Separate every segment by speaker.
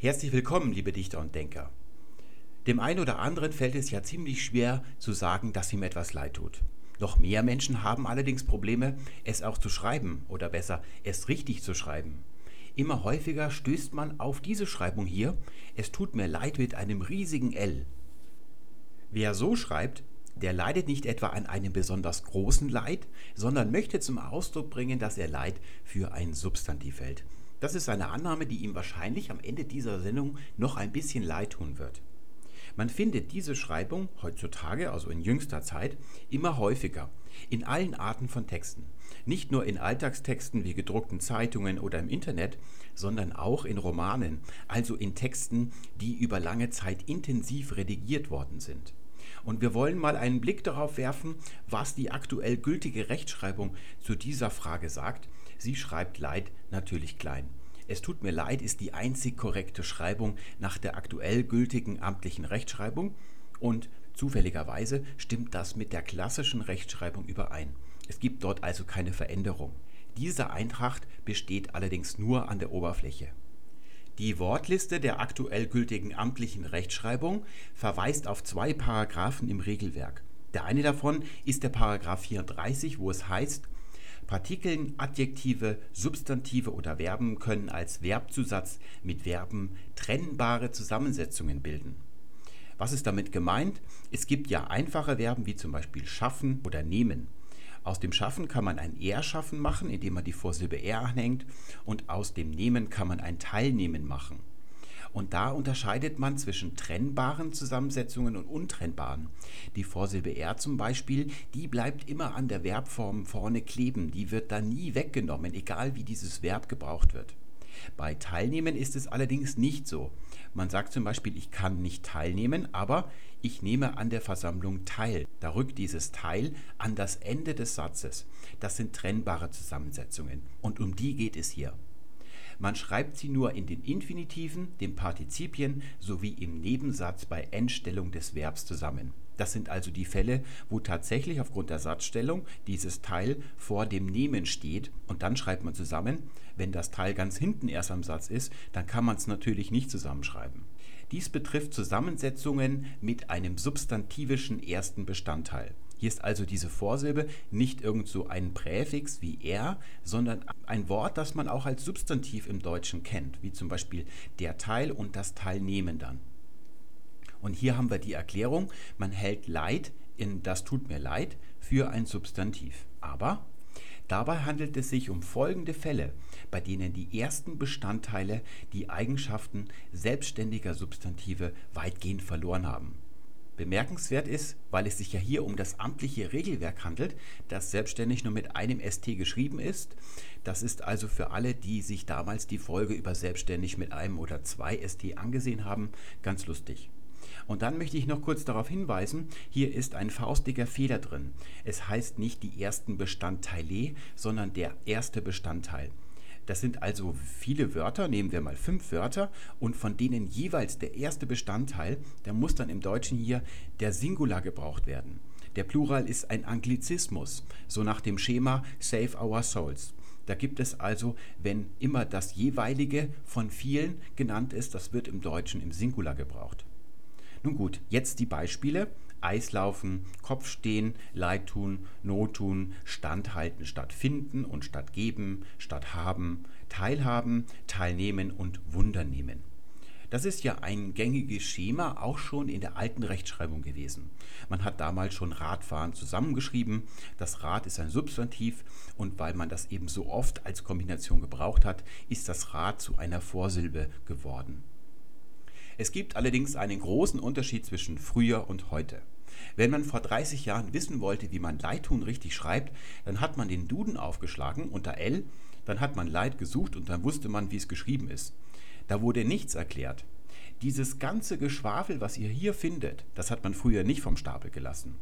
Speaker 1: Herzlich willkommen, liebe Dichter und Denker. Dem einen oder anderen fällt es ja ziemlich schwer zu sagen, dass ihm etwas leid tut. Noch mehr Menschen haben allerdings Probleme, es auch zu schreiben oder besser, es richtig zu schreiben. Immer häufiger stößt man auf diese Schreibung hier, es tut mir leid mit einem riesigen L. Wer so schreibt, der leidet nicht etwa an einem besonders großen Leid, sondern möchte zum Ausdruck bringen, dass er Leid für ein Substantiv hält. Das ist eine Annahme, die ihm wahrscheinlich am Ende dieser Sendung noch ein bisschen leid tun wird. Man findet diese Schreibung heutzutage, also in jüngster Zeit, immer häufiger, in allen Arten von Texten. Nicht nur in Alltagstexten wie gedruckten Zeitungen oder im Internet, sondern auch in Romanen, also in Texten, die über lange Zeit intensiv redigiert worden sind. Und wir wollen mal einen Blick darauf werfen, was die aktuell gültige Rechtschreibung zu dieser Frage sagt. Sie schreibt Leid natürlich klein. Es tut mir leid ist die einzig korrekte Schreibung nach der aktuell gültigen amtlichen Rechtschreibung und zufälligerweise stimmt das mit der klassischen Rechtschreibung überein. Es gibt dort also keine Veränderung. Diese Eintracht besteht allerdings nur an der Oberfläche. Die Wortliste der aktuell gültigen amtlichen Rechtschreibung verweist auf zwei Paragraphen im Regelwerk. Der eine davon ist der Paragraph 34, wo es heißt, Partikeln, Adjektive, Substantive oder Verben können als Verbzusatz mit Verben trennbare Zusammensetzungen bilden. Was ist damit gemeint? Es gibt ja einfache Verben wie zum Beispiel schaffen oder nehmen. Aus dem Schaffen kann man ein Er-Schaffen machen, indem man die Vorsilbe Er anhängt. Und aus dem Nehmen kann man ein Teilnehmen machen. Und da unterscheidet man zwischen trennbaren Zusammensetzungen und untrennbaren. Die Vorsilbe er zum Beispiel, die bleibt immer an der Verbform vorne kleben. Die wird da nie weggenommen, egal wie dieses Verb gebraucht wird. Bei Teilnehmen ist es allerdings nicht so. Man sagt zum Beispiel, ich kann nicht teilnehmen, aber ich nehme an der Versammlung teil. Da rückt dieses Teil an das Ende des Satzes. Das sind trennbare Zusammensetzungen und um die geht es hier. Man schreibt sie nur in den Infinitiven, den Partizipien sowie im Nebensatz bei Endstellung des Verbs zusammen. Das sind also die Fälle, wo tatsächlich aufgrund der Satzstellung dieses Teil vor dem Nehmen steht und dann schreibt man zusammen. Wenn das Teil ganz hinten erst am Satz ist, dann kann man es natürlich nicht zusammenschreiben. Dies betrifft Zusammensetzungen mit einem substantivischen ersten Bestandteil. Hier ist also diese Vorsilbe nicht irgend so ein Präfix wie er, sondern ein Wort, das man auch als Substantiv im Deutschen kennt, wie zum Beispiel der Teil und das Teilnehmen dann. Und hier haben wir die Erklärung, man hält Leid in das tut mir leid für ein Substantiv. Aber dabei handelt es sich um folgende Fälle, bei denen die ersten Bestandteile die Eigenschaften selbstständiger Substantive weitgehend verloren haben. Bemerkenswert ist, weil es sich ja hier um das amtliche Regelwerk handelt, das selbstständig nur mit einem ST geschrieben ist. Das ist also für alle, die sich damals die Folge über selbstständig mit einem oder zwei ST angesehen haben, ganz lustig. Und dann möchte ich noch kurz darauf hinweisen, hier ist ein faustdicker Fehler drin. Es heißt nicht die ersten Bestandteile, sondern der erste Bestandteil. Das sind also viele Wörter, nehmen wir mal fünf Wörter und von denen jeweils der erste Bestandteil, der muss dann im Deutschen hier der Singular gebraucht werden. Der Plural ist ein Anglizismus, so nach dem Schema Save Our Souls. Da gibt es also, wenn immer das jeweilige von vielen genannt ist, das wird im Deutschen im Singular gebraucht. Nun gut, jetzt die Beispiele. Eislaufen, Kopfstehen, Leid tun, Not tun, Standhalten statt finden und statt geben, statt haben, Teilhaben, Teilnehmen und Wunder nehmen. Das ist ja ein gängiges Schema auch schon in der alten Rechtschreibung gewesen. Man hat damals schon Radfahren zusammengeschrieben. Das Rad ist ein Substantiv und weil man das eben so oft als Kombination gebraucht hat, ist das Rad zu einer Vorsilbe geworden. Es gibt allerdings einen großen Unterschied zwischen früher und heute. Wenn man vor 30 Jahren wissen wollte, wie man Leidtun richtig schreibt, dann hat man den Duden aufgeschlagen unter L, dann hat man Leid gesucht und dann wusste man, wie es geschrieben ist. Da wurde nichts erklärt. Dieses ganze Geschwafel, was ihr hier findet, das hat man früher nicht vom Stapel gelassen.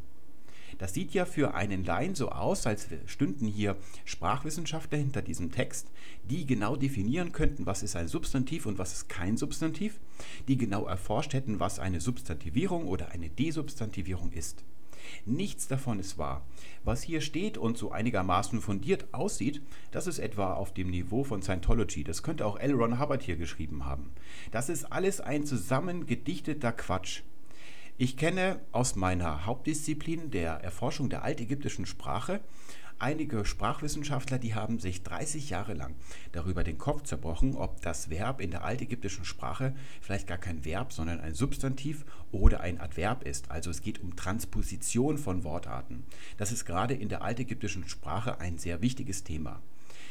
Speaker 1: Das sieht ja für einen Laien so aus, als stünden hier Sprachwissenschaftler hinter diesem Text, die genau definieren könnten, was ist ein Substantiv und was ist kein Substantiv, die genau erforscht hätten, was eine Substantivierung oder eine Desubstantivierung ist. Nichts davon ist wahr. Was hier steht und so einigermaßen fundiert aussieht, das ist etwa auf dem Niveau von Scientology. Das könnte auch L. Ron Hubbard hier geschrieben haben. Das ist alles ein zusammengedichteter Quatsch. Ich kenne aus meiner Hauptdisziplin der Erforschung der altägyptischen Sprache einige Sprachwissenschaftler, die haben sich 30 Jahre lang darüber den Kopf zerbrochen, ob das Verb in der altägyptischen Sprache vielleicht gar kein Verb, sondern ein Substantiv oder ein Adverb ist. Also es geht um Transposition von Wortarten. Das ist gerade in der altägyptischen Sprache ein sehr wichtiges Thema.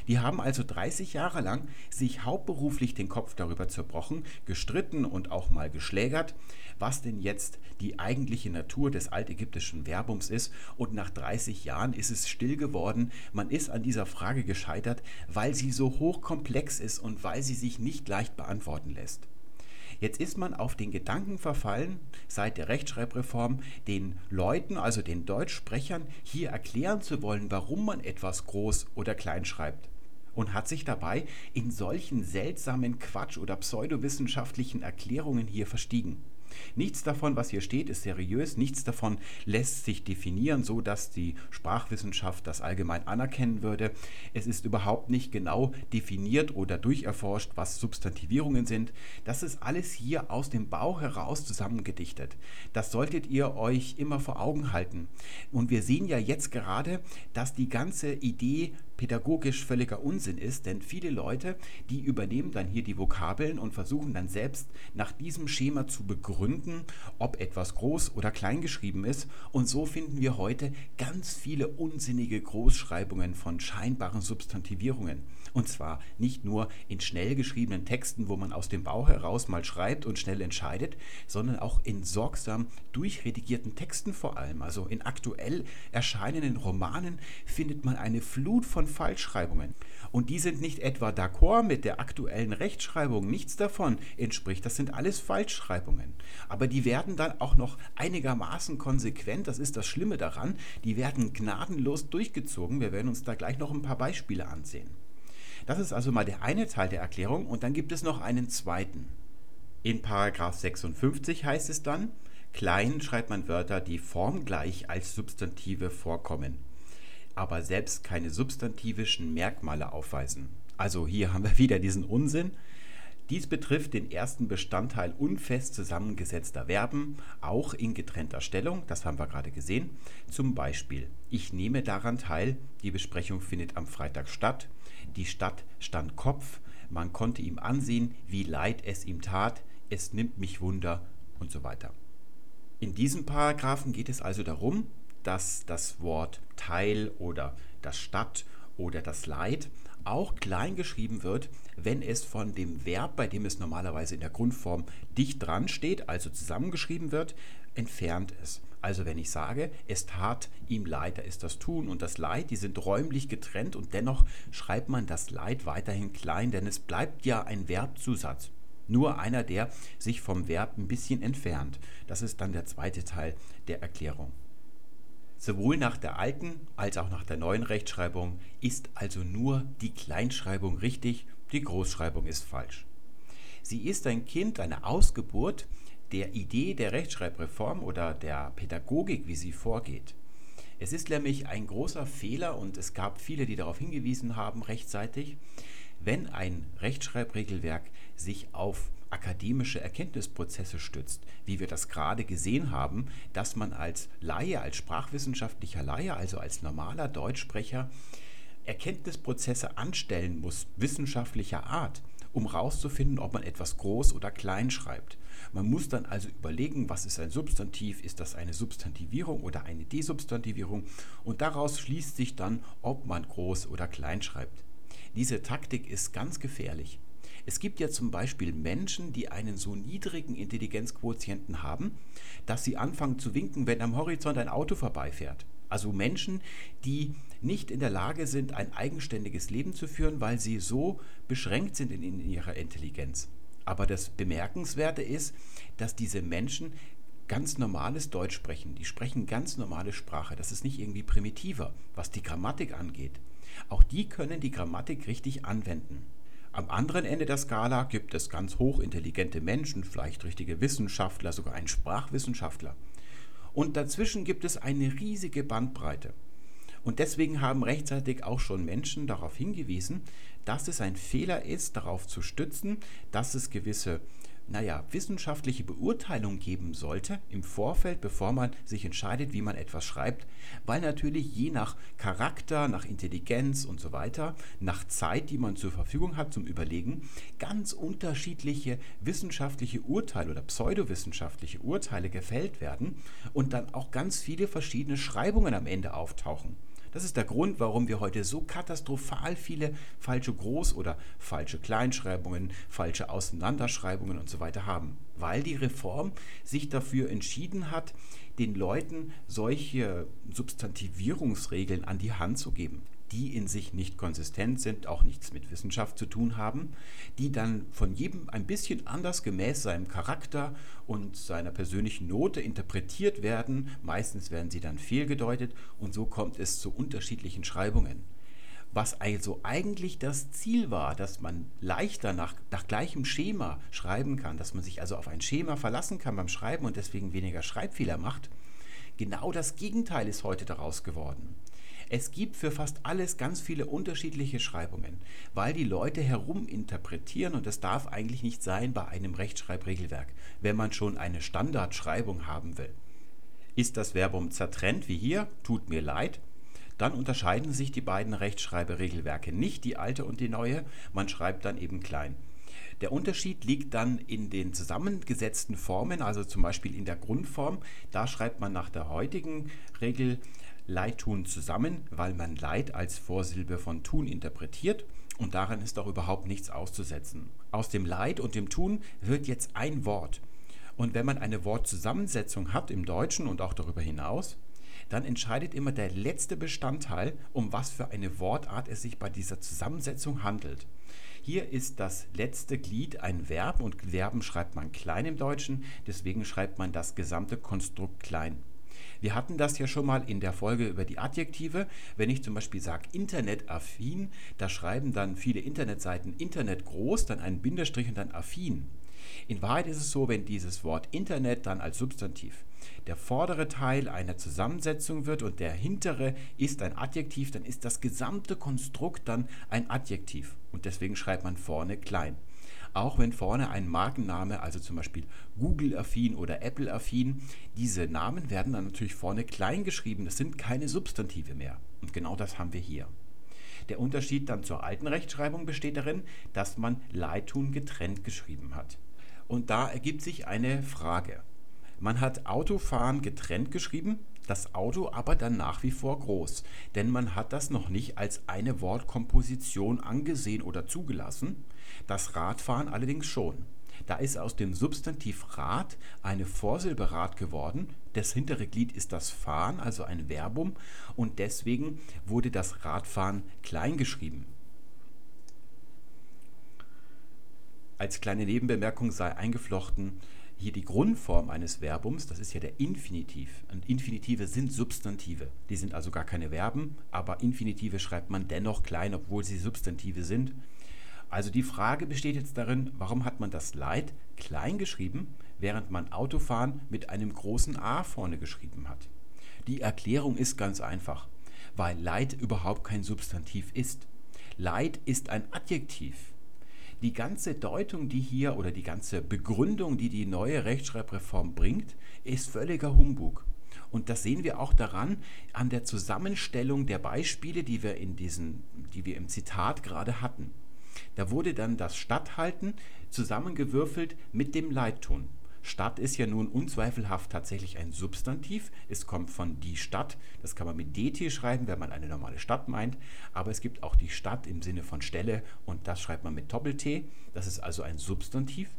Speaker 1: Die haben also 30 Jahre lang sich hauptberuflich den Kopf darüber zerbrochen, gestritten und auch mal geschlägert, was denn jetzt die eigentliche Natur des altägyptischen Verbums ist. Und nach 30 Jahren ist es still geworden. Man ist an dieser Frage gescheitert, weil sie so hochkomplex ist und weil sie sich nicht leicht beantworten lässt. Jetzt ist man auf den Gedanken verfallen, seit der Rechtschreibreform den Leuten, also den Deutschsprechern, hier erklären zu wollen, warum man etwas groß oder klein schreibt und hat sich dabei in solchen seltsamen Quatsch- oder pseudowissenschaftlichen Erklärungen hier verstiegen. Nichts davon, was hier steht, ist seriös, nichts davon lässt sich definieren, so dass die Sprachwissenschaft das allgemein anerkennen würde. Es ist überhaupt nicht genau definiert oder durcherforscht, was Substantivierungen sind. Das ist alles hier aus dem Bauch heraus zusammengedichtet. Das solltet ihr euch immer vor Augen halten. Und wir sehen ja jetzt gerade, dass die ganze Idee pädagogisch völliger Unsinn ist, denn viele Leute, die übernehmen dann hier die Vokabeln und versuchen dann selbst nach diesem Schema zu begründen, ob etwas groß oder klein geschrieben ist. Und so finden wir heute ganz viele unsinnige Großschreibungen von scheinbaren Substantivierungen. Und zwar nicht nur in schnell geschriebenen Texten, wo man aus dem Bauch heraus mal schreibt und schnell entscheidet, sondern auch in sorgsam durchredigierten Texten vor allem. Also in aktuell erscheinenden Romanen findet man eine Flut von Falschschreibungen. Und die sind nicht etwa d'accord mit der aktuellen Rechtschreibung, nichts davon entspricht. Das sind alles Falschschreibungen. Aber die werden dann auch noch einigermaßen konsequent, das ist das Schlimme daran, die werden gnadenlos durchgezogen. Wir werden uns da gleich noch ein paar Beispiele ansehen. Das ist also mal der eine Teil der Erklärung und dann gibt es noch einen zweiten. In Paragraph 56 heißt es dann, klein schreibt man Wörter, die formgleich als Substantive vorkommen, aber selbst keine substantivischen Merkmale aufweisen. Also hier haben wir wieder diesen Unsinn. Dies betrifft den ersten Bestandteil unfest zusammengesetzter Verben, auch in getrennter Stellung, das haben wir gerade gesehen. Zum Beispiel, ich nehme daran teil, die Besprechung findet am Freitag statt, die Stadt stand Kopf, man konnte ihm ansehen, wie leid es ihm tat, es nimmt mich Wunder und so weiter. In diesem Paragraphen geht es also darum, dass das Wort Teil oder das Stadt oder das Leid auch klein geschrieben wird, wenn es von dem Verb, bei dem es normalerweise in der Grundform dicht dran steht, also zusammengeschrieben wird, entfernt ist. Also wenn ich sage, es tat ihm leid, da ist das Tun und das Leid, die sind räumlich getrennt und dennoch schreibt man das Leid weiterhin klein, denn es bleibt ja ein Verbzusatz. Nur einer, der sich vom Verb ein bisschen entfernt. Das ist dann der zweite Teil der Erklärung. Sowohl nach der alten als auch nach der neuen Rechtschreibung ist also nur die Kleinschreibung richtig, die Großschreibung ist falsch. Sie ist ein Kind, eine Ausgeburt der Idee der Rechtschreibreform oder der Pädagogik, wie sie vorgeht. Es ist nämlich ein großer Fehler und es gab viele, die darauf hingewiesen haben rechtzeitig, wenn ein Rechtschreibregelwerk sich auf akademische Erkenntnisprozesse stützt, wie wir das gerade gesehen haben, dass man als Laie, als sprachwissenschaftlicher Laie, also als normaler Deutschsprecher, Erkenntnisprozesse anstellen muss, wissenschaftlicher Art, um herauszufinden, ob man etwas groß oder klein schreibt. Man muss dann also überlegen, was ist ein Substantiv, ist das eine Substantivierung oder eine Desubstantivierung und daraus schließt sich dann, ob man groß oder klein schreibt. Diese Taktik ist ganz gefährlich. Es gibt ja zum Beispiel Menschen, die einen so niedrigen Intelligenzquotienten haben, dass sie anfangen zu winken, wenn am Horizont ein Auto vorbeifährt. Also Menschen, die nicht in der Lage sind, ein eigenständiges Leben zu führen, weil sie so beschränkt sind in, in ihrer Intelligenz. Aber das Bemerkenswerte ist, dass diese Menschen ganz normales Deutsch sprechen. Die sprechen ganz normale Sprache. Das ist nicht irgendwie primitiver, was die Grammatik angeht. Auch die können die Grammatik richtig anwenden. Am anderen Ende der Skala gibt es ganz hochintelligente Menschen, vielleicht richtige Wissenschaftler, sogar einen Sprachwissenschaftler. Und dazwischen gibt es eine riesige Bandbreite. Und deswegen haben rechtzeitig auch schon Menschen darauf hingewiesen, dass es ein Fehler ist, darauf zu stützen, dass es gewisse naja, wissenschaftliche Beurteilung geben sollte im Vorfeld, bevor man sich entscheidet, wie man etwas schreibt, weil natürlich je nach Charakter, nach Intelligenz und so weiter, nach Zeit, die man zur Verfügung hat zum Überlegen, ganz unterschiedliche wissenschaftliche Urteile oder pseudowissenschaftliche Urteile gefällt werden und dann auch ganz viele verschiedene Schreibungen am Ende auftauchen. Das ist der Grund, warum wir heute so katastrophal viele falsche Groß- oder falsche Kleinschreibungen, falsche Auseinanderschreibungen und so weiter haben. Weil die Reform sich dafür entschieden hat, den Leuten solche Substantivierungsregeln an die Hand zu geben die in sich nicht konsistent sind, auch nichts mit Wissenschaft zu tun haben, die dann von jedem ein bisschen anders gemäß seinem Charakter und seiner persönlichen Note interpretiert werden. Meistens werden sie dann fehlgedeutet und so kommt es zu unterschiedlichen Schreibungen. Was also eigentlich das Ziel war, dass man leichter nach, nach gleichem Schema schreiben kann, dass man sich also auf ein Schema verlassen kann beim Schreiben und deswegen weniger Schreibfehler macht, genau das Gegenteil ist heute daraus geworden. Es gibt für fast alles ganz viele unterschiedliche Schreibungen, weil die Leute heruminterpretieren und das darf eigentlich nicht sein bei einem Rechtschreibregelwerk, wenn man schon eine Standardschreibung haben will. Ist das Verbum zertrennt wie hier, tut mir leid, dann unterscheiden sich die beiden Rechtschreiberegelwerke nicht, die alte und die neue, man schreibt dann eben klein. Der Unterschied liegt dann in den zusammengesetzten Formen, also zum Beispiel in der Grundform. Da schreibt man nach der heutigen Regel Leid tun zusammen, weil man Leid als Vorsilbe von tun interpretiert und daran ist auch überhaupt nichts auszusetzen. Aus dem Leid und dem Tun wird jetzt ein Wort. Und wenn man eine Wortzusammensetzung hat im Deutschen und auch darüber hinaus, dann entscheidet immer der letzte Bestandteil, um was für eine Wortart es sich bei dieser Zusammensetzung handelt. Hier ist das letzte Glied ein Verb und Verben schreibt man klein im Deutschen, deswegen schreibt man das gesamte Konstrukt klein. Wir hatten das ja schon mal in der Folge über die Adjektive. Wenn ich zum Beispiel sage internetaffin, da schreiben dann viele Internetseiten Internet groß, dann einen Bindestrich und dann affin. In Wahrheit ist es so, wenn dieses Wort Internet dann als Substantiv der vordere Teil einer Zusammensetzung wird und der hintere ist ein Adjektiv, dann ist das gesamte Konstrukt dann ein Adjektiv. Und deswegen schreibt man vorne klein auch wenn vorne ein Markenname, also zum Beispiel Google-affin oder Apple-affin, diese Namen werden dann natürlich vorne klein geschrieben. Das sind keine Substantive mehr. Und genau das haben wir hier. Der Unterschied dann zur alten Rechtschreibung besteht darin, dass man Leitun getrennt geschrieben hat. Und da ergibt sich eine Frage. Man hat Autofahren getrennt geschrieben, das Auto aber dann nach wie vor groß, denn man hat das noch nicht als eine Wortkomposition angesehen oder zugelassen, das Radfahren allerdings schon. Da ist aus dem Substantiv Rad eine Vorsilbe Rad geworden. Das hintere Glied ist das Fahren, also ein Verbum, und deswegen wurde das Radfahren klein geschrieben. Als kleine Nebenbemerkung sei eingeflochten, hier die Grundform eines Verbums, das ist ja der Infinitiv. Und Infinitive sind Substantive. Die sind also gar keine Verben, aber Infinitive schreibt man dennoch klein, obwohl sie Substantive sind. Also die Frage besteht jetzt darin, warum hat man das Leid klein geschrieben, während man Autofahren mit einem großen A vorne geschrieben hat? Die Erklärung ist ganz einfach, weil Leid überhaupt kein Substantiv ist. Leid ist ein Adjektiv. Die ganze Deutung, die hier oder die ganze Begründung, die die neue Rechtschreibreform bringt, ist völliger Humbug. Und das sehen wir auch daran, an der Zusammenstellung der Beispiele, die wir, in diesen, die wir im Zitat gerade hatten. Da wurde dann das Statthalten zusammengewürfelt mit dem Leitton. Stadt ist ja nun unzweifelhaft tatsächlich ein Substantiv. Es kommt von die Stadt. Das kann man mit DT schreiben, wenn man eine normale Stadt meint. Aber es gibt auch die Stadt im Sinne von Stelle und das schreibt man mit Doppel-T. Das ist also ein Substantiv.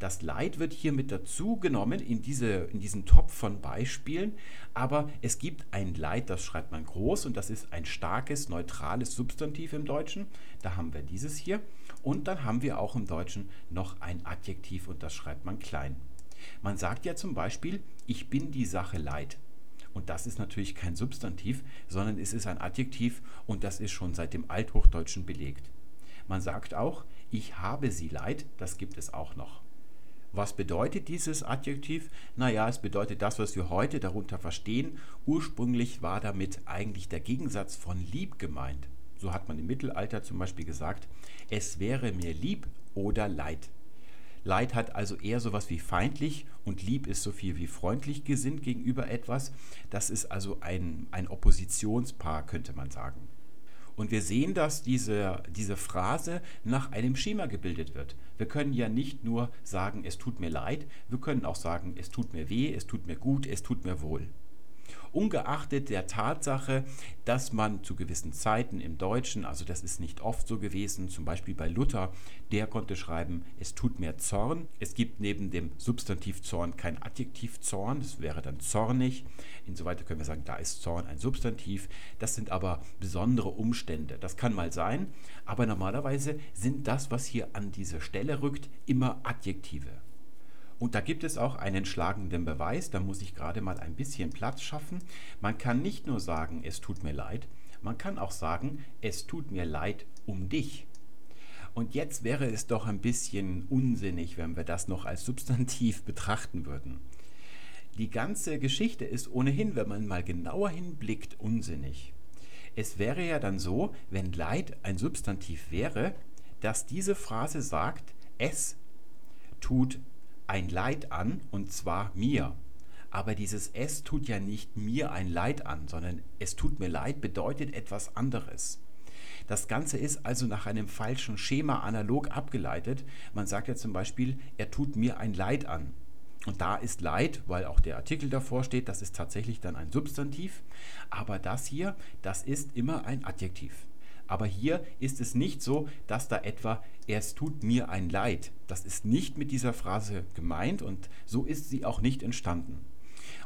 Speaker 1: Das Leid wird hier mit dazu genommen in, diese, in diesen Topf von Beispielen, aber es gibt ein Leid, das schreibt man groß und das ist ein starkes, neutrales Substantiv im Deutschen. Da haben wir dieses hier. Und dann haben wir auch im Deutschen noch ein Adjektiv und das schreibt man klein. Man sagt ja zum Beispiel, ich bin die Sache leid. Und das ist natürlich kein Substantiv, sondern es ist ein Adjektiv und das ist schon seit dem Althochdeutschen belegt. Man sagt auch, ich habe sie leid, das gibt es auch noch. Was bedeutet dieses Adjektiv? Naja, es bedeutet das, was wir heute darunter verstehen. Ursprünglich war damit eigentlich der Gegensatz von lieb gemeint. So hat man im Mittelalter zum Beispiel gesagt, es wäre mir lieb oder leid. Leid hat also eher sowas wie feindlich und lieb ist so viel wie freundlich gesinnt gegenüber etwas. Das ist also ein, ein Oppositionspaar, könnte man sagen. Und wir sehen, dass diese, diese Phrase nach einem Schema gebildet wird. Wir können ja nicht nur sagen, es tut mir leid, wir können auch sagen, es tut mir weh, es tut mir gut, es tut mir wohl ungeachtet der Tatsache, dass man zu gewissen Zeiten im Deutschen, also das ist nicht oft so gewesen, zum Beispiel bei Luther, der konnte schreiben, es tut mir Zorn. Es gibt neben dem Substantiv Zorn kein Adjektiv Zorn, das wäre dann zornig. Insoweit können wir sagen, da ist Zorn ein Substantiv. Das sind aber besondere Umstände. Das kann mal sein, aber normalerweise sind das, was hier an diese Stelle rückt, immer Adjektive. Und da gibt es auch einen schlagenden Beweis, da muss ich gerade mal ein bisschen Platz schaffen. Man kann nicht nur sagen, es tut mir leid, man kann auch sagen, es tut mir leid um dich. Und jetzt wäre es doch ein bisschen unsinnig, wenn wir das noch als Substantiv betrachten würden. Die ganze Geschichte ist ohnehin, wenn man mal genauer hinblickt, unsinnig. Es wäre ja dann so, wenn Leid ein Substantiv wäre, dass diese Phrase sagt, es tut ein Leid an, und zwar mir. Aber dieses es tut ja nicht mir ein Leid an, sondern es tut mir leid bedeutet etwas anderes. Das Ganze ist also nach einem falschen Schema analog abgeleitet. Man sagt ja zum Beispiel, er tut mir ein Leid an. Und da ist Leid, weil auch der Artikel davor steht, das ist tatsächlich dann ein Substantiv. Aber das hier, das ist immer ein Adjektiv. Aber hier ist es nicht so, dass da etwa es tut mir ein Leid. Das ist nicht mit dieser Phrase gemeint und so ist sie auch nicht entstanden.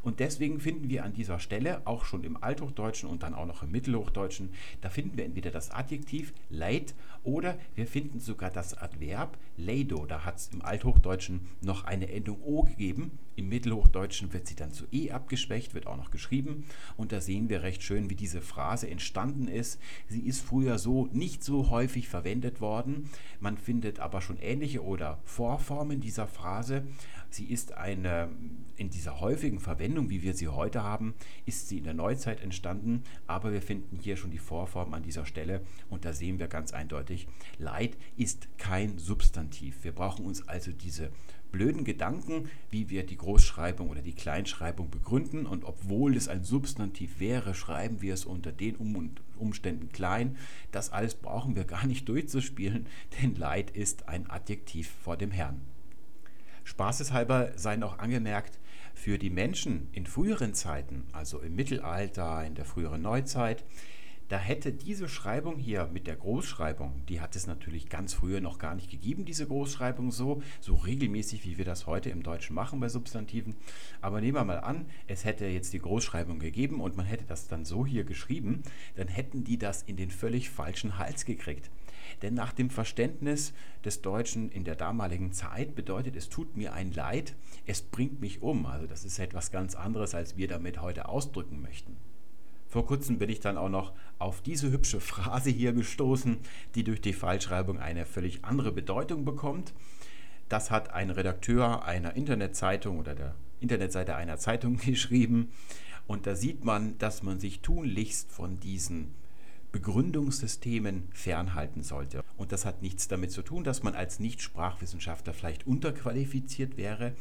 Speaker 1: Und deswegen finden wir an dieser Stelle auch schon im Althochdeutschen und dann auch noch im Mittelhochdeutschen, da finden wir entweder das Adjektiv leid oder wir finden sogar das Adverb leido. Da hat es im Althochdeutschen noch eine Endung o gegeben. Im Mittelhochdeutschen wird sie dann zu e abgeschwächt, wird auch noch geschrieben. Und da sehen wir recht schön, wie diese Phrase entstanden ist. Sie ist früher so nicht so häufig verwendet worden. Man findet aber schon ähnliche oder Vorformen dieser Phrase. Sie ist eine, in dieser häufigen Verwendung, wie wir sie heute haben, ist sie in der Neuzeit entstanden, aber wir finden hier schon die Vorform an dieser Stelle und da sehen wir ganz eindeutig, Leid ist kein Substantiv. Wir brauchen uns also diese blöden Gedanken, wie wir die Großschreibung oder die Kleinschreibung begründen. Und obwohl es ein Substantiv wäre, schreiben wir es unter den Umständen klein. Das alles brauchen wir gar nicht durchzuspielen, denn Leid ist ein Adjektiv vor dem Herrn. Spaßeshalber sei noch angemerkt, für die Menschen in früheren Zeiten, also im Mittelalter, in der früheren Neuzeit, da hätte diese Schreibung hier mit der Großschreibung, die hat es natürlich ganz früher noch gar nicht gegeben, diese Großschreibung so, so regelmäßig, wie wir das heute im Deutschen machen bei Substantiven. Aber nehmen wir mal an, es hätte jetzt die Großschreibung gegeben und man hätte das dann so hier geschrieben, dann hätten die das in den völlig falschen Hals gekriegt. Denn nach dem Verständnis des Deutschen in der damaligen Zeit bedeutet es tut mir ein Leid, es bringt mich um. Also das ist etwas ganz anderes, als wir damit heute ausdrücken möchten. Vor kurzem bin ich dann auch noch auf diese hübsche Phrase hier gestoßen, die durch die Falschschreibung eine völlig andere Bedeutung bekommt. Das hat ein Redakteur einer Internetzeitung oder der Internetseite einer Zeitung geschrieben. Und da sieht man, dass man sich tunlichst von diesen Begründungssystemen fernhalten sollte. Und das hat nichts damit zu tun, dass man als Nicht-Sprachwissenschaftler vielleicht unterqualifiziert wäre,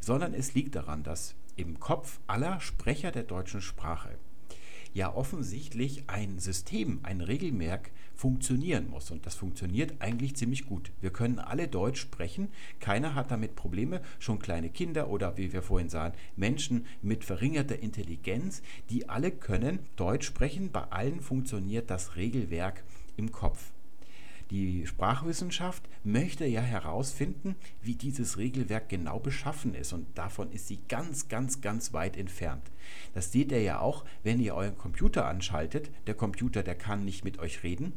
Speaker 1: sondern es liegt daran, dass im Kopf aller Sprecher der deutschen Sprache ja offensichtlich ein System, ein Regelwerk funktionieren muss. Und das funktioniert eigentlich ziemlich gut. Wir können alle Deutsch sprechen, keiner hat damit Probleme, schon kleine Kinder oder wie wir vorhin sahen, Menschen mit verringerter Intelligenz, die alle können Deutsch sprechen, bei allen funktioniert das Regelwerk im Kopf. Die Sprachwissenschaft möchte ja herausfinden, wie dieses Regelwerk genau beschaffen ist und davon ist sie ganz, ganz, ganz weit entfernt. Das seht ihr ja auch, wenn ihr euren Computer anschaltet. Der Computer, der kann nicht mit euch reden.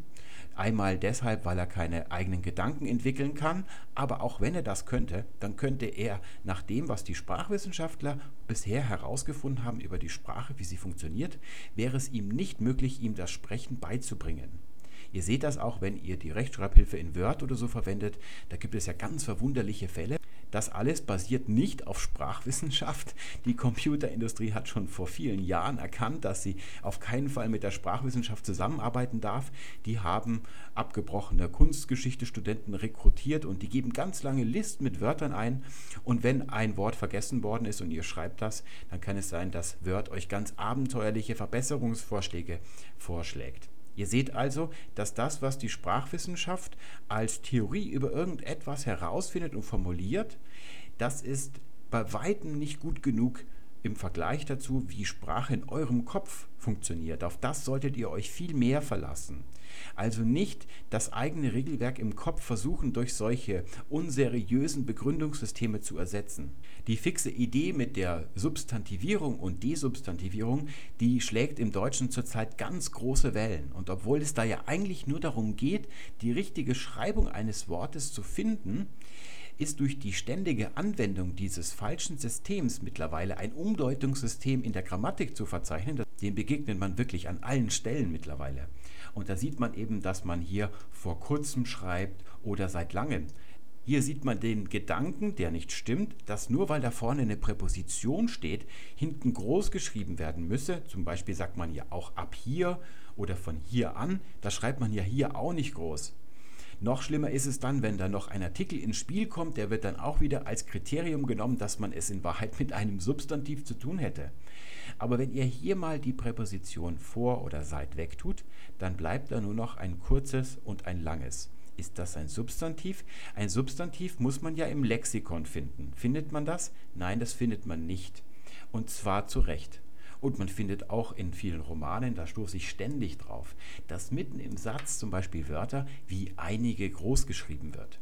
Speaker 1: Einmal deshalb, weil er keine eigenen Gedanken entwickeln kann, aber auch wenn er das könnte, dann könnte er nach dem, was die Sprachwissenschaftler bisher herausgefunden haben über die Sprache, wie sie funktioniert, wäre es ihm nicht möglich, ihm das Sprechen beizubringen. Ihr seht das auch, wenn ihr die Rechtschreibhilfe in Word oder so verwendet. Da gibt es ja ganz verwunderliche Fälle. Das alles basiert nicht auf Sprachwissenschaft. Die Computerindustrie hat schon vor vielen Jahren erkannt, dass sie auf keinen Fall mit der Sprachwissenschaft zusammenarbeiten darf. Die haben abgebrochene Kunstgeschichte-Studenten rekrutiert und die geben ganz lange Listen mit Wörtern ein. Und wenn ein Wort vergessen worden ist und ihr schreibt das, dann kann es sein, dass Word euch ganz abenteuerliche Verbesserungsvorschläge vorschlägt. Ihr seht also, dass das, was die Sprachwissenschaft als Theorie über irgendetwas herausfindet und formuliert, das ist bei weitem nicht gut genug im Vergleich dazu, wie Sprache in eurem Kopf funktioniert. Auf das solltet ihr euch viel mehr verlassen. Also nicht das eigene Regelwerk im Kopf versuchen, durch solche unseriösen Begründungssysteme zu ersetzen. Die fixe Idee mit der Substantivierung und Desubstantivierung, die schlägt im Deutschen zurzeit ganz große Wellen. Und obwohl es da ja eigentlich nur darum geht, die richtige Schreibung eines Wortes zu finden, ist durch die ständige Anwendung dieses falschen Systems mittlerweile ein Umdeutungssystem in der Grammatik zu verzeichnen. Dem begegnet man wirklich an allen Stellen mittlerweile. Und da sieht man eben, dass man hier vor kurzem schreibt oder seit langem. Hier sieht man den Gedanken, der nicht stimmt, dass nur weil da vorne eine Präposition steht, hinten groß geschrieben werden müsse. Zum Beispiel sagt man ja auch ab hier oder von hier an. Da schreibt man ja hier auch nicht groß. Noch schlimmer ist es dann, wenn da noch ein Artikel ins Spiel kommt, der wird dann auch wieder als Kriterium genommen, dass man es in Wahrheit mit einem Substantiv zu tun hätte. Aber wenn ihr hier mal die Präposition vor oder seit wegtut, dann bleibt da nur noch ein kurzes und ein langes. Ist das ein Substantiv? Ein Substantiv muss man ja im Lexikon finden. Findet man das? Nein, das findet man nicht. Und zwar zu Recht. Und man findet auch in vielen Romanen, da stoße ich ständig drauf, dass mitten im Satz zum Beispiel Wörter wie einige groß geschrieben wird.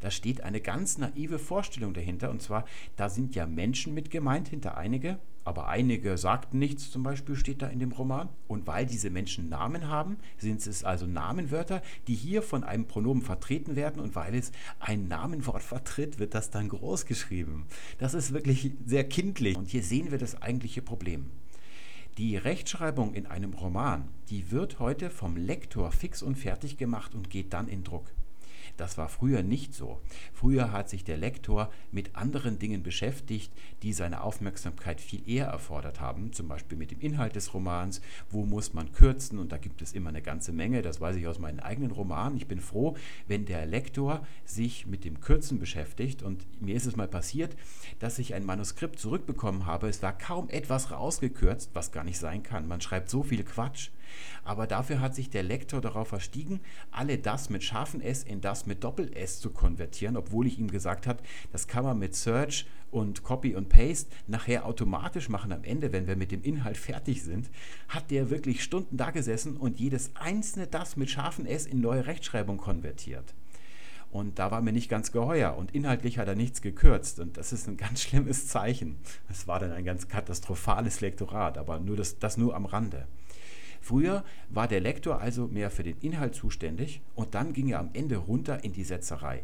Speaker 1: Da steht eine ganz naive Vorstellung dahinter, und zwar, da sind ja Menschen mit gemeint hinter einige, aber einige sagten nichts, zum Beispiel steht da in dem Roman. Und weil diese Menschen Namen haben, sind es also Namenwörter, die hier von einem Pronomen vertreten werden. Und weil es ein Namenwort vertritt, wird das dann groß geschrieben. Das ist wirklich sehr kindlich. Und hier sehen wir das eigentliche Problem. Die Rechtschreibung in einem Roman, die wird heute vom Lektor fix und fertig gemacht und geht dann in Druck. Das war früher nicht so. Früher hat sich der Lektor mit anderen Dingen beschäftigt, die seine Aufmerksamkeit viel eher erfordert haben, zum Beispiel mit dem Inhalt des Romans, wo muss man kürzen und da gibt es immer eine ganze Menge, das weiß ich aus meinen eigenen Romanen. Ich bin froh, wenn der Lektor sich mit dem Kürzen beschäftigt und mir ist es mal passiert, dass ich ein Manuskript zurückbekommen habe, es war kaum etwas rausgekürzt, was gar nicht sein kann. Man schreibt so viel Quatsch. Aber dafür hat sich der Lektor darauf verstiegen, alle das mit scharfen S in das mit Doppel-S zu konvertieren, obwohl ich ihm gesagt habe, das kann man mit Search und Copy und Paste nachher automatisch machen am Ende, wenn wir mit dem Inhalt fertig sind, hat der wirklich Stunden da gesessen und jedes einzelne das mit scharfen S in neue Rechtschreibung konvertiert. Und da war mir nicht ganz geheuer und inhaltlich hat er nichts gekürzt und das ist ein ganz schlimmes Zeichen. Es war dann ein ganz katastrophales Lektorat, aber nur das, das nur am Rande. Früher war der Lektor also mehr für den Inhalt zuständig und dann ging er am Ende runter in die Setzerei.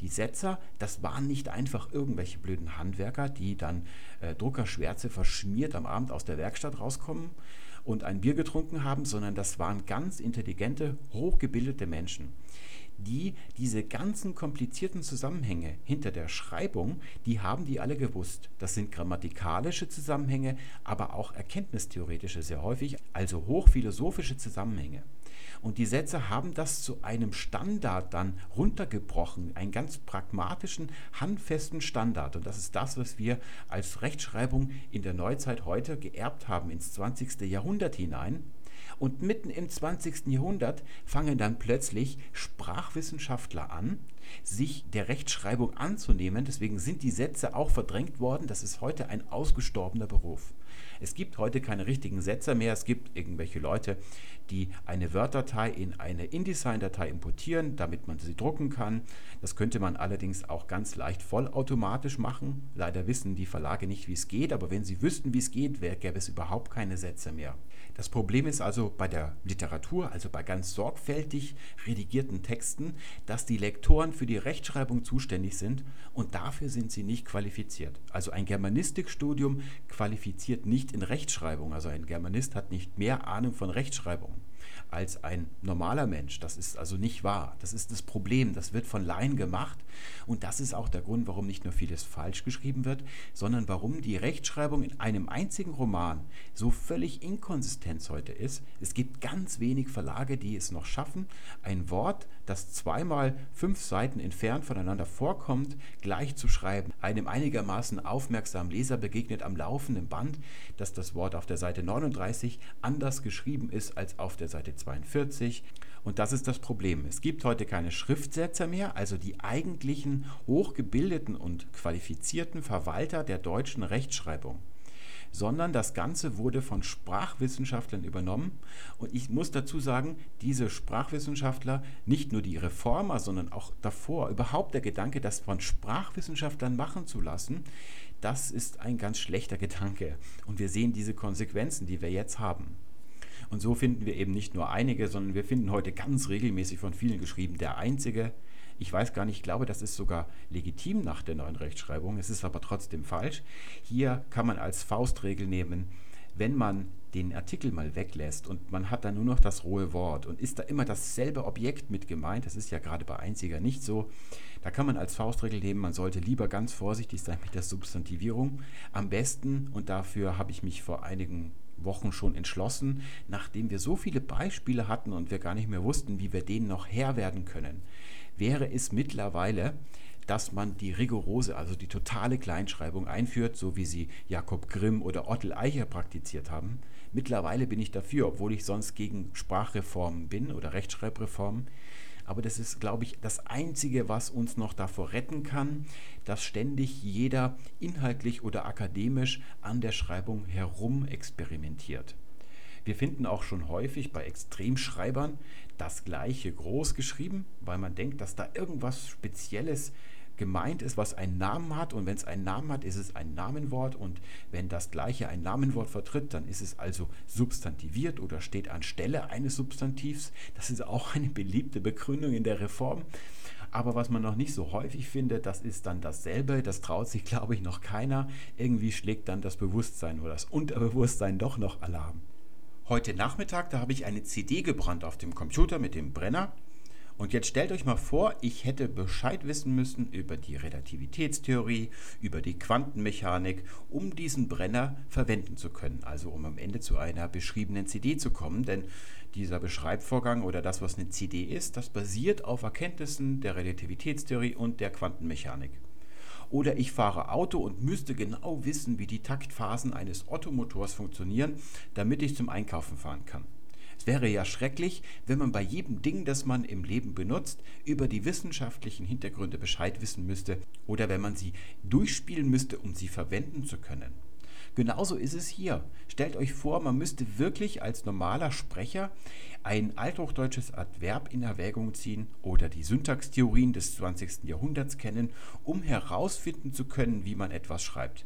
Speaker 1: Die Setzer, das waren nicht einfach irgendwelche blöden Handwerker, die dann äh, Druckerschwärze verschmiert am Abend aus der Werkstatt rauskommen und ein Bier getrunken haben, sondern das waren ganz intelligente, hochgebildete Menschen die diese ganzen komplizierten Zusammenhänge hinter der Schreibung, die haben die alle gewusst. Das sind grammatikalische Zusammenhänge, aber auch erkenntnistheoretische sehr häufig, also hochphilosophische Zusammenhänge. Und die Sätze haben das zu einem Standard dann runtergebrochen, einen ganz pragmatischen, handfesten Standard. Und das ist das, was wir als Rechtschreibung in der Neuzeit heute geerbt haben ins 20. Jahrhundert hinein. Und mitten im 20. Jahrhundert fangen dann plötzlich Sprachwissenschaftler an, sich der Rechtschreibung anzunehmen. Deswegen sind die Sätze auch verdrängt worden. Das ist heute ein ausgestorbener Beruf. Es gibt heute keine richtigen Setzer mehr. Es gibt irgendwelche Leute, die eine Word-Datei in eine InDesign-Datei importieren, damit man sie drucken kann. Das könnte man allerdings auch ganz leicht vollautomatisch machen. Leider wissen die Verlage nicht, wie es geht, aber wenn sie wüssten, wie es geht, gäbe es überhaupt keine Sätze mehr. Das Problem ist also bei der Literatur, also bei ganz sorgfältig redigierten Texten, dass die Lektoren für die Rechtschreibung zuständig sind und dafür sind sie nicht qualifiziert. Also ein Germanistikstudium qualifiziert nicht in Rechtschreibung. Also ein Germanist hat nicht mehr Ahnung von Rechtschreibung. Als ein normaler Mensch. Das ist also nicht wahr. Das ist das Problem. Das wird von Laien gemacht. Und das ist auch der Grund, warum nicht nur vieles falsch geschrieben wird, sondern warum die Rechtschreibung in einem einzigen Roman so völlig inkonsistent heute ist. Es gibt ganz wenig Verlage, die es noch schaffen, ein Wort, das zweimal fünf Seiten entfernt voneinander vorkommt, gleich zu schreiben. Einem einigermaßen aufmerksamen Leser begegnet am laufenden Band, dass das Wort auf der Seite 39 anders geschrieben ist als auf der Seite 42. Und das ist das Problem. Es gibt heute keine Schriftsetzer mehr, also die eigentlichen hochgebildeten und qualifizierten Verwalter der deutschen Rechtschreibung sondern das Ganze wurde von Sprachwissenschaftlern übernommen. Und ich muss dazu sagen, diese Sprachwissenschaftler, nicht nur die Reformer, sondern auch davor, überhaupt der Gedanke, das von Sprachwissenschaftlern machen zu lassen, das ist ein ganz schlechter Gedanke. Und wir sehen diese Konsequenzen, die wir jetzt haben. Und so finden wir eben nicht nur einige, sondern wir finden heute ganz regelmäßig von vielen geschrieben, der einzige, ich weiß gar nicht, ich glaube, das ist sogar legitim nach der neuen Rechtschreibung. Es ist aber trotzdem falsch. Hier kann man als Faustregel nehmen, wenn man den Artikel mal weglässt und man hat dann nur noch das rohe Wort und ist da immer dasselbe Objekt mit gemeint, das ist ja gerade bei Einziger nicht so, da kann man als Faustregel nehmen, man sollte lieber ganz vorsichtig sein mit der Substantivierung. Am besten, und dafür habe ich mich vor einigen Wochen schon entschlossen, nachdem wir so viele Beispiele hatten und wir gar nicht mehr wussten, wie wir denen noch Herr werden können wäre es mittlerweile, dass man die rigorose, also die totale Kleinschreibung einführt, so wie sie Jakob Grimm oder Ottel Eicher praktiziert haben. Mittlerweile bin ich dafür, obwohl ich sonst gegen Sprachreformen bin oder Rechtschreibreformen. Aber das ist, glaube ich, das Einzige, was uns noch davor retten kann, dass ständig jeder inhaltlich oder akademisch an der Schreibung herum experimentiert. Wir finden auch schon häufig bei Extremschreibern das gleiche groß geschrieben, weil man denkt, dass da irgendwas Spezielles gemeint ist, was einen Namen hat. Und wenn es einen Namen hat, ist es ein Namenwort. Und wenn das gleiche ein Namenwort vertritt, dann ist es also substantiviert oder steht anstelle eines Substantivs. Das ist auch eine beliebte Begründung in der Reform. Aber was man noch nicht so häufig findet, das ist dann dasselbe. Das traut sich, glaube ich, noch keiner. Irgendwie schlägt dann das Bewusstsein oder das Unterbewusstsein doch noch Alarm. Heute Nachmittag, da habe ich eine CD gebrannt auf dem Computer mit dem Brenner. Und jetzt stellt euch mal vor, ich hätte Bescheid wissen müssen über die Relativitätstheorie, über die Quantenmechanik, um diesen Brenner verwenden zu können. Also um am Ende zu einer beschriebenen CD zu kommen. Denn dieser Beschreibvorgang oder das, was eine CD ist, das basiert auf Erkenntnissen der Relativitätstheorie und der Quantenmechanik. Oder ich fahre Auto und müsste genau wissen, wie die Taktphasen eines Ottomotors funktionieren, damit ich zum Einkaufen fahren kann. Es wäre ja schrecklich, wenn man bei jedem Ding, das man im Leben benutzt, über die wissenschaftlichen Hintergründe Bescheid wissen müsste oder wenn man sie durchspielen müsste, um sie verwenden zu können. Genauso ist es hier. Stellt euch vor, man müsste wirklich als normaler Sprecher ein althochdeutsches Adverb in Erwägung ziehen oder die Syntaxtheorien des 20. Jahrhunderts kennen, um herausfinden zu können, wie man etwas schreibt.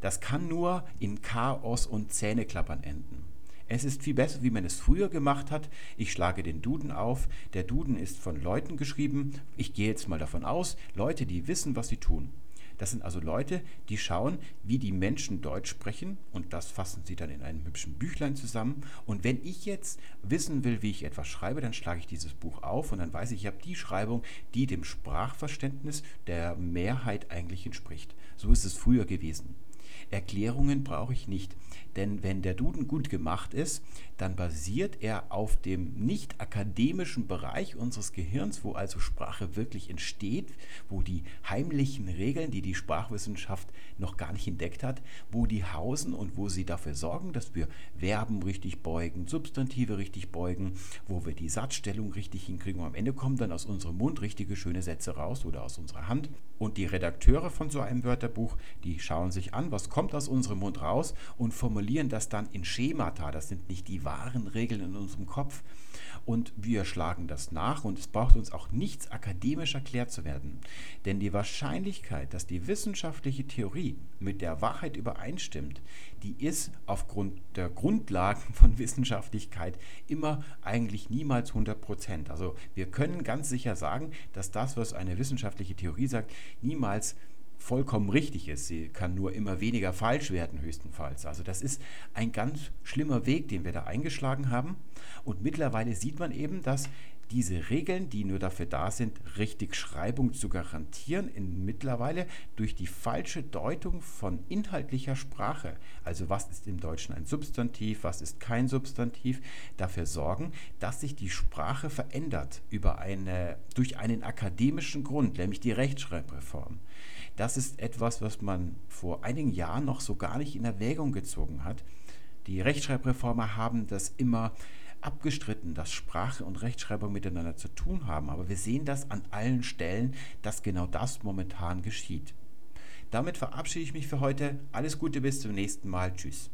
Speaker 1: Das kann nur in Chaos und Zähneklappern enden. Es ist viel besser, wie man es früher gemacht hat. Ich schlage den Duden auf. Der Duden ist von Leuten geschrieben. Ich gehe jetzt mal davon aus, Leute, die wissen, was sie tun. Das sind also Leute, die schauen, wie die Menschen Deutsch sprechen und das fassen sie dann in einem hübschen Büchlein zusammen. Und wenn ich jetzt wissen will, wie ich etwas schreibe, dann schlage ich dieses Buch auf und dann weiß ich, ich habe die Schreibung, die dem Sprachverständnis der Mehrheit eigentlich entspricht. So ist es früher gewesen. Erklärungen brauche ich nicht. Denn wenn der Duden gut gemacht ist, dann basiert er auf dem nicht akademischen Bereich unseres Gehirns, wo also Sprache wirklich entsteht, wo die heimlichen Regeln, die die Sprachwissenschaft noch gar nicht entdeckt hat, wo die hausen und wo sie dafür sorgen, dass wir Verben richtig beugen, Substantive richtig beugen, wo wir die Satzstellung richtig hinkriegen und am Ende kommen dann aus unserem Mund richtige schöne Sätze raus oder aus unserer Hand. Und die Redakteure von so einem Wörterbuch, die schauen sich an, was kommt aus unserem Mund raus und formulieren das dann in Schemata. Das sind nicht die wahren Regeln in unserem Kopf. Und wir schlagen das nach und es braucht uns auch nichts akademisch erklärt zu werden. Denn die Wahrscheinlichkeit, dass die wissenschaftliche Theorie mit der Wahrheit übereinstimmt, die ist aufgrund der Grundlagen von Wissenschaftlichkeit immer eigentlich niemals 100 Prozent. Also wir können ganz sicher sagen, dass das, was eine wissenschaftliche Theorie sagt, niemals vollkommen richtig ist. Sie kann nur immer weniger falsch werden, höchstenfalls. Also das ist ein ganz schlimmer Weg, den wir da eingeschlagen haben. Und mittlerweile sieht man eben, dass diese Regeln, die nur dafür da sind, Richtigschreibung zu garantieren, in mittlerweile durch die falsche Deutung von inhaltlicher Sprache, also was ist im Deutschen ein Substantiv, was ist kein Substantiv, dafür sorgen, dass sich die Sprache verändert über eine, durch einen akademischen Grund, nämlich die Rechtschreibreform. Das ist etwas, was man vor einigen Jahren noch so gar nicht in Erwägung gezogen hat. Die Rechtschreibreformer haben das immer abgestritten, dass Sprache und Rechtschreibung miteinander zu tun haben, aber wir sehen das an allen Stellen, dass genau das momentan geschieht. Damit verabschiede ich mich für heute. Alles Gute bis zum nächsten Mal. Tschüss.